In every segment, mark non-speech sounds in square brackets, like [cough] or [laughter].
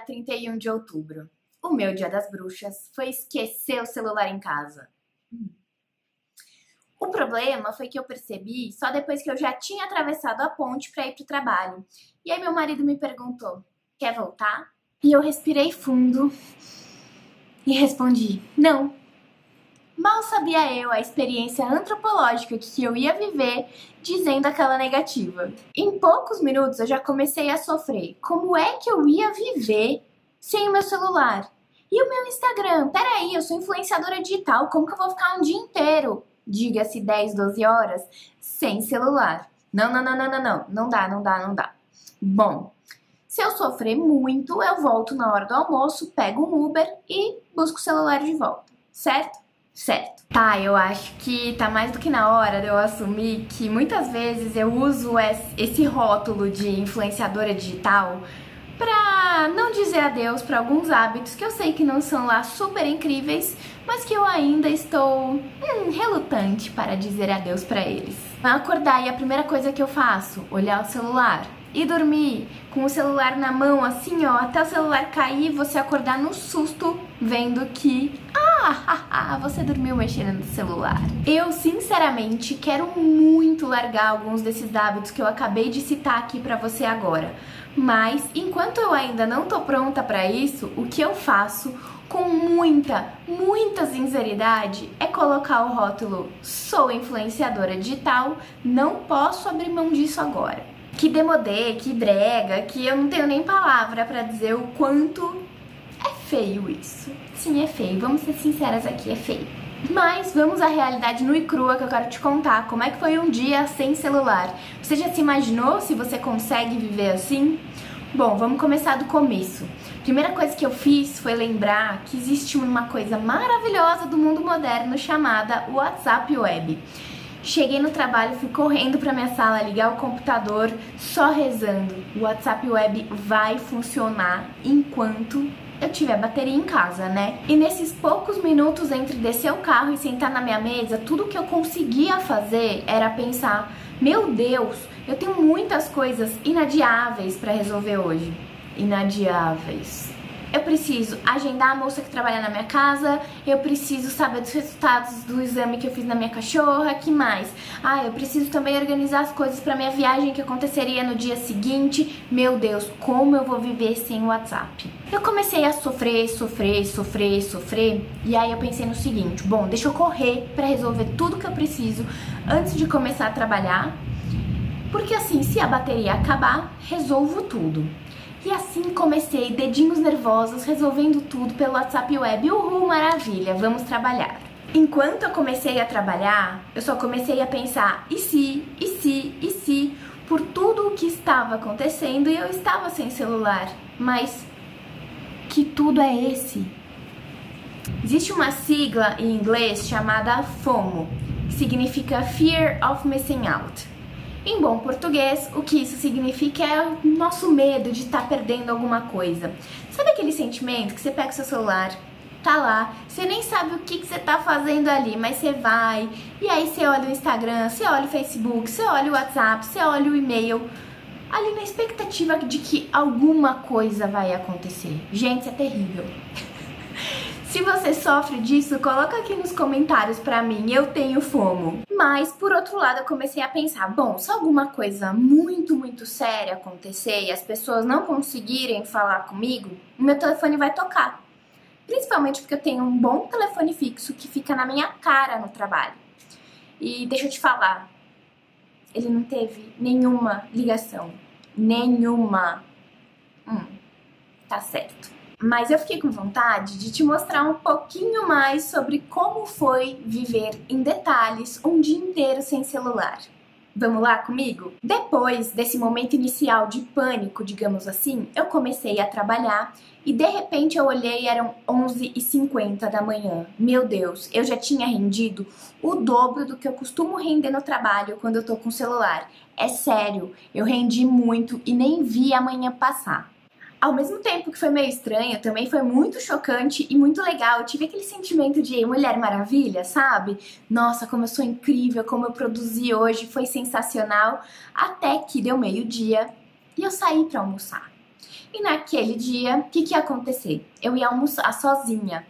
dia 31 de outubro. O meu dia das bruxas foi esquecer o celular em casa. O problema foi que eu percebi só depois que eu já tinha atravessado a ponte para ir pro trabalho. E aí meu marido me perguntou: "Quer voltar?" E eu respirei fundo e respondi: "Não, Mal sabia eu a experiência antropológica que eu ia viver dizendo aquela negativa. Em poucos minutos eu já comecei a sofrer. Como é que eu ia viver sem o meu celular? E o meu Instagram? Peraí, eu sou influenciadora digital, como que eu vou ficar um dia inteiro? Diga-se 10, 12 horas sem celular. Não, não, não, não, não, não. Não dá, não dá, não dá. Bom, se eu sofrer muito, eu volto na hora do almoço, pego um Uber e busco o celular de volta, certo? Certo. Tá, eu acho que tá mais do que na hora de eu assumir que muitas vezes eu uso esse rótulo de influenciadora digital pra não dizer adeus para alguns hábitos que eu sei que não são lá super incríveis, mas que eu ainda estou hum, relutante para dizer adeus para eles. Acordar e a primeira coisa que eu faço, olhar o celular e dormir com o celular na mão, assim, ó, até o celular cair e você acordar no susto, vendo que, [laughs] você dormiu mexendo no celular. Eu, sinceramente, quero muito largar alguns desses hábitos que eu acabei de citar aqui pra você agora. Mas, enquanto eu ainda não tô pronta para isso, o que eu faço com muita, muita sinceridade é colocar o rótulo sou influenciadora digital, não posso abrir mão disso agora que demodê, que brega, que eu não tenho nem palavra para dizer o quanto feio isso. Sim, é feio. Vamos ser sinceras aqui, é feio. Mas vamos à realidade nua e crua que eu quero te contar. Como é que foi um dia sem celular? Você já se imaginou se você consegue viver assim? Bom, vamos começar do começo. Primeira coisa que eu fiz foi lembrar que existe uma coisa maravilhosa do mundo moderno chamada WhatsApp Web. Cheguei no trabalho, fui correndo para minha sala ligar o computador, só rezando. O WhatsApp Web vai funcionar enquanto eu tiver bateria em casa, né? E nesses poucos minutos entre descer o carro e sentar na minha mesa, tudo que eu conseguia fazer era pensar: meu Deus, eu tenho muitas coisas inadiáveis para resolver hoje. Inadiáveis eu preciso agendar a moça que trabalha na minha casa, eu preciso saber dos resultados do exame que eu fiz na minha cachorra, que mais? Ah, eu preciso também organizar as coisas para minha viagem que aconteceria no dia seguinte. Meu Deus, como eu vou viver sem WhatsApp? Eu comecei a sofrer, sofrer, sofrer, sofrer, e aí eu pensei no seguinte: bom, deixa eu correr para resolver tudo que eu preciso antes de começar a trabalhar. Porque assim, se a bateria acabar, resolvo tudo. E assim comecei, dedinhos nervosos, resolvendo tudo pelo WhatsApp Web. Uhul, maravilha, vamos trabalhar. Enquanto eu comecei a trabalhar, eu só comecei a pensar: e se, e se, e se, por tudo o que estava acontecendo e eu estava sem celular. Mas que tudo é esse? Existe uma sigla em inglês chamada FOMO, que significa Fear of Missing Out. Em bom português, o que isso significa é o nosso medo de estar tá perdendo alguma coisa. Sabe aquele sentimento que você pega o seu celular, tá lá, você nem sabe o que, que você tá fazendo ali, mas você vai, e aí você olha o Instagram, você olha o Facebook, você olha o WhatsApp, você olha o e-mail, ali na expectativa de que alguma coisa vai acontecer. Gente, isso é terrível. Se você sofre disso, coloca aqui nos comentários pra mim, eu tenho fomo. Mas, por outro lado, eu comecei a pensar, bom, se alguma coisa muito, muito séria acontecer e as pessoas não conseguirem falar comigo, o meu telefone vai tocar. Principalmente porque eu tenho um bom telefone fixo que fica na minha cara no trabalho. E deixa eu te falar, ele não teve nenhuma ligação. Nenhuma. Hum, tá certo mas eu fiquei com vontade de te mostrar um pouquinho mais sobre como foi viver em detalhes um dia inteiro sem celular. Vamos lá comigo? Depois desse momento inicial de pânico, digamos assim, eu comecei a trabalhar e de repente eu olhei e eram 11h50 da manhã. Meu Deus, eu já tinha rendido o dobro do que eu costumo render no trabalho quando eu tô com o celular. É sério, eu rendi muito e nem vi a manhã passar. Ao mesmo tempo que foi meio estranho, também foi muito chocante e muito legal. Eu tive aquele sentimento de Mulher Maravilha, sabe? Nossa, como eu sou incrível, como eu produzi hoje, foi sensacional. Até que deu meio-dia e eu saí para almoçar. E naquele dia, o que, que ia acontecer? Eu ia almoçar sozinha.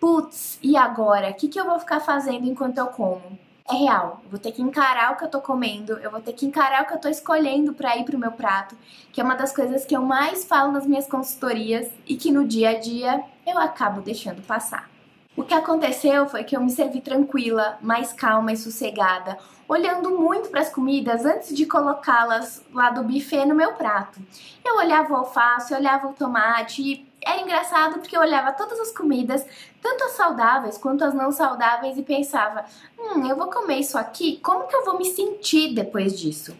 Putz, e agora? O que, que eu vou ficar fazendo enquanto eu como? É real, eu vou ter que encarar o que eu tô comendo, eu vou ter que encarar o que eu tô escolhendo para ir pro meu prato, que é uma das coisas que eu mais falo nas minhas consultorias e que no dia a dia eu acabo deixando passar. O que aconteceu foi que eu me servi tranquila, mais calma e sossegada, olhando muito para as comidas antes de colocá-las lá do buffet no meu prato. Eu olhava o alface, eu olhava o tomate e era engraçado porque eu olhava todas as comidas, tanto as saudáveis quanto as não saudáveis, e pensava: hum, eu vou comer isso aqui, como que eu vou me sentir depois disso?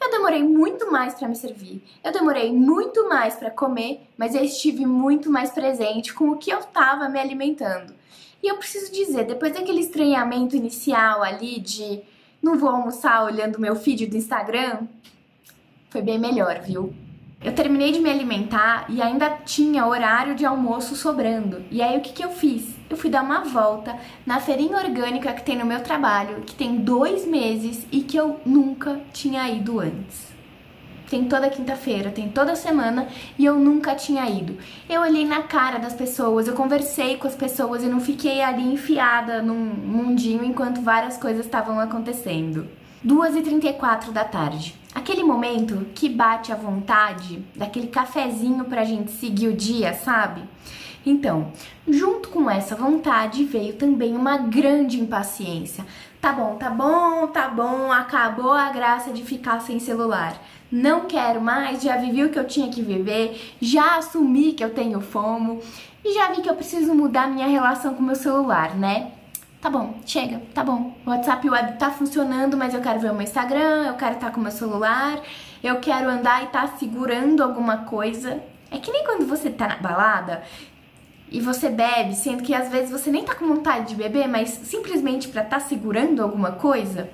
Eu demorei muito mais para me servir, eu demorei muito mais para comer, mas eu estive muito mais presente com o que eu estava me alimentando. E eu preciso dizer, depois daquele estranhamento inicial ali de não vou almoçar olhando meu feed do Instagram, foi bem melhor, viu? Eu terminei de me alimentar e ainda tinha horário de almoço sobrando. E aí o que, que eu fiz? Eu fui dar uma volta na feirinha orgânica que tem no meu trabalho, que tem dois meses e que eu nunca tinha ido antes. Tem toda quinta-feira, tem toda semana e eu nunca tinha ido. Eu olhei na cara das pessoas, eu conversei com as pessoas e não fiquei ali enfiada num mundinho enquanto várias coisas estavam acontecendo. 2h34 da tarde. Aquele momento que bate a vontade daquele cafezinho pra gente seguir o dia, sabe? Então, junto com essa vontade veio também uma grande impaciência. Tá bom, tá bom, tá bom, acabou a graça de ficar sem celular. Não quero mais, já vivi o que eu tinha que viver, já assumi que eu tenho fomo e já vi que eu preciso mudar minha relação com meu celular, né? Tá bom, chega, tá bom. O WhatsApp Web tá funcionando, mas eu quero ver o meu Instagram, eu quero estar com o meu celular, eu quero andar e tá segurando alguma coisa. É que nem quando você tá na balada e você bebe, sendo que às vezes você nem tá com vontade de beber, mas simplesmente para estar tá segurando alguma coisa.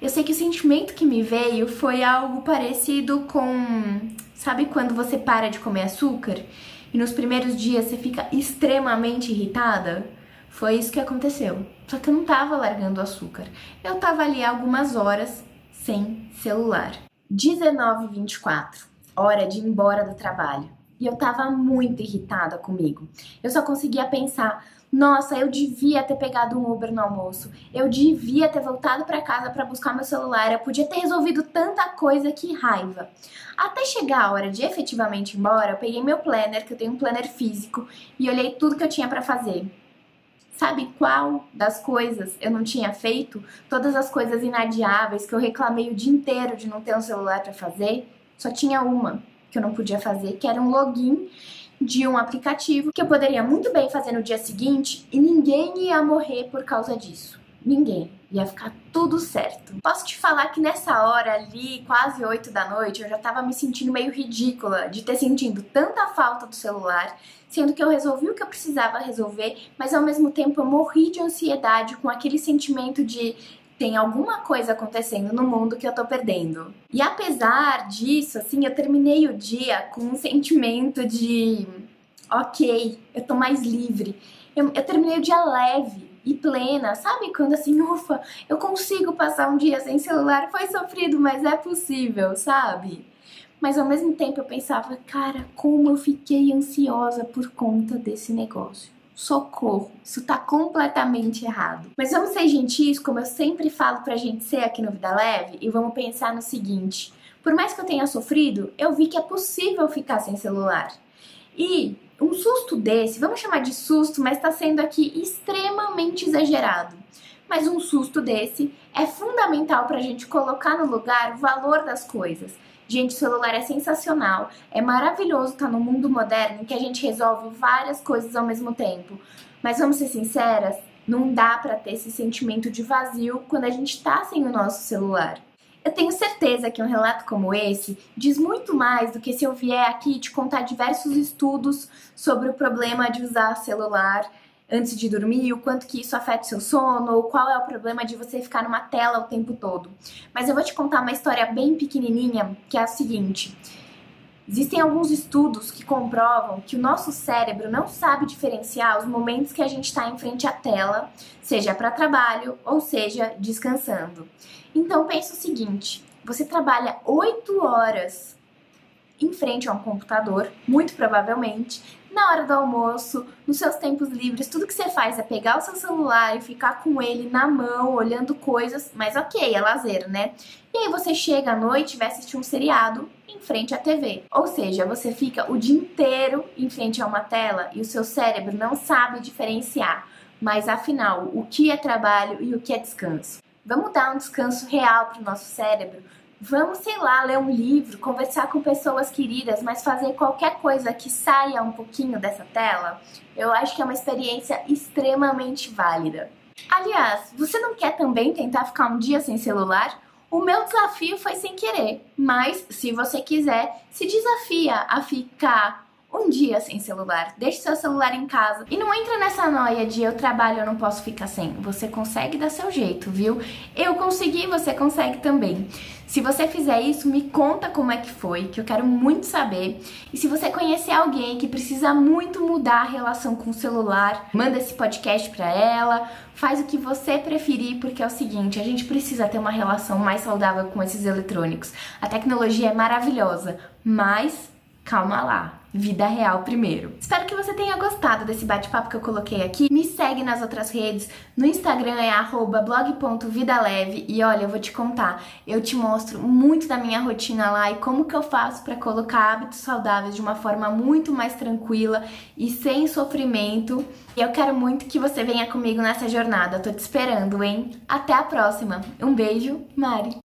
Eu sei que o sentimento que me veio foi algo parecido com, sabe quando você para de comer açúcar e nos primeiros dias você fica extremamente irritada? Foi isso que aconteceu. Só que eu não tava largando o açúcar. Eu tava ali algumas horas sem celular. 19h24, hora de ir embora do trabalho. E eu tava muito irritada comigo. Eu só conseguia pensar: nossa, eu devia ter pegado um Uber no almoço. Eu devia ter voltado para casa para buscar meu celular. Eu podia ter resolvido tanta coisa, que raiva. Até chegar a hora de efetivamente ir embora, eu peguei meu planner, que eu tenho um planner físico, e olhei tudo que eu tinha para fazer. Sabe qual das coisas eu não tinha feito? Todas as coisas inadiáveis que eu reclamei o dia inteiro de não ter um celular para fazer? Só tinha uma que eu não podia fazer, que era um login de um aplicativo que eu poderia muito bem fazer no dia seguinte e ninguém ia morrer por causa disso. Ninguém. Ia ficar tudo certo. Posso te falar que nessa hora ali, quase 8 da noite, eu já tava me sentindo meio ridícula de ter sentido tanta falta do celular, sendo que eu resolvi o que eu precisava resolver, mas ao mesmo tempo eu morri de ansiedade com aquele sentimento de tem alguma coisa acontecendo no mundo que eu tô perdendo. E apesar disso, assim, eu terminei o dia com um sentimento de ok, eu tô mais livre. Eu, eu terminei o dia leve e plena, sabe? Quando assim, ufa, eu consigo passar um dia sem celular, foi sofrido, mas é possível, sabe? Mas ao mesmo tempo eu pensava, cara, como eu fiquei ansiosa por conta desse negócio. Socorro, isso tá completamente errado. Mas vamos ser gentis, como eu sempre falo pra gente ser aqui no Vida Leve, e vamos pensar no seguinte: por mais que eu tenha sofrido, eu vi que é possível ficar sem celular. E um susto desse, vamos chamar de susto, mas está sendo aqui extremamente exagerado. Mas um susto desse é fundamental para a gente colocar no lugar o valor das coisas. Gente, o celular é sensacional, é maravilhoso estar tá no mundo moderno em que a gente resolve várias coisas ao mesmo tempo. Mas vamos ser sinceras, não dá para ter esse sentimento de vazio quando a gente está sem o nosso celular. Eu tenho certeza que um relato como esse diz muito mais do que se eu vier aqui te contar diversos estudos sobre o problema de usar celular antes de dormir, o quanto que isso afeta seu sono, ou qual é o problema de você ficar numa tela o tempo todo. Mas eu vou te contar uma história bem pequenininha, que é a seguinte. Existem alguns estudos que comprovam que o nosso cérebro não sabe diferenciar os momentos que a gente está em frente à tela, seja para trabalho ou seja descansando. Então pense o seguinte: você trabalha 8 horas em frente a um computador, muito provavelmente, na hora do almoço, nos seus tempos livres, tudo que você faz é pegar o seu celular e ficar com ele na mão, olhando coisas, mas ok, é lazer, né? E aí você chega à noite e vai assistir um seriado em frente à TV. Ou seja, você fica o dia inteiro em frente a uma tela e o seu cérebro não sabe diferenciar. Mas afinal, o que é trabalho e o que é descanso? Vamos dar um descanso real para o nosso cérebro? Vamos, sei lá, ler um livro, conversar com pessoas queridas, mas fazer qualquer coisa que saia um pouquinho dessa tela? Eu acho que é uma experiência extremamente válida. Aliás, você não quer também tentar ficar um dia sem celular? O meu desafio foi sem querer, mas se você quiser, se desafia a ficar um dia sem celular. Deixe seu celular em casa. E não entra nessa noia de eu trabalho, eu não posso ficar sem. Você consegue dar seu jeito, viu? Eu consegui, você consegue também. Se você fizer isso, me conta como é que foi, que eu quero muito saber. E se você conhecer alguém que precisa muito mudar a relação com o celular, manda esse podcast para ela, faz o que você preferir, porque é o seguinte, a gente precisa ter uma relação mais saudável com esses eletrônicos. A tecnologia é maravilhosa, mas calma lá vida real primeiro. Espero que você tenha gostado desse bate-papo que eu coloquei aqui. Me segue nas outras redes. No Instagram é blog.vidaleve e olha, eu vou te contar, eu te mostro muito da minha rotina lá e como que eu faço para colocar hábitos saudáveis de uma forma muito mais tranquila e sem sofrimento. E eu quero muito que você venha comigo nessa jornada. Tô te esperando, hein? Até a próxima. Um beijo, Mari.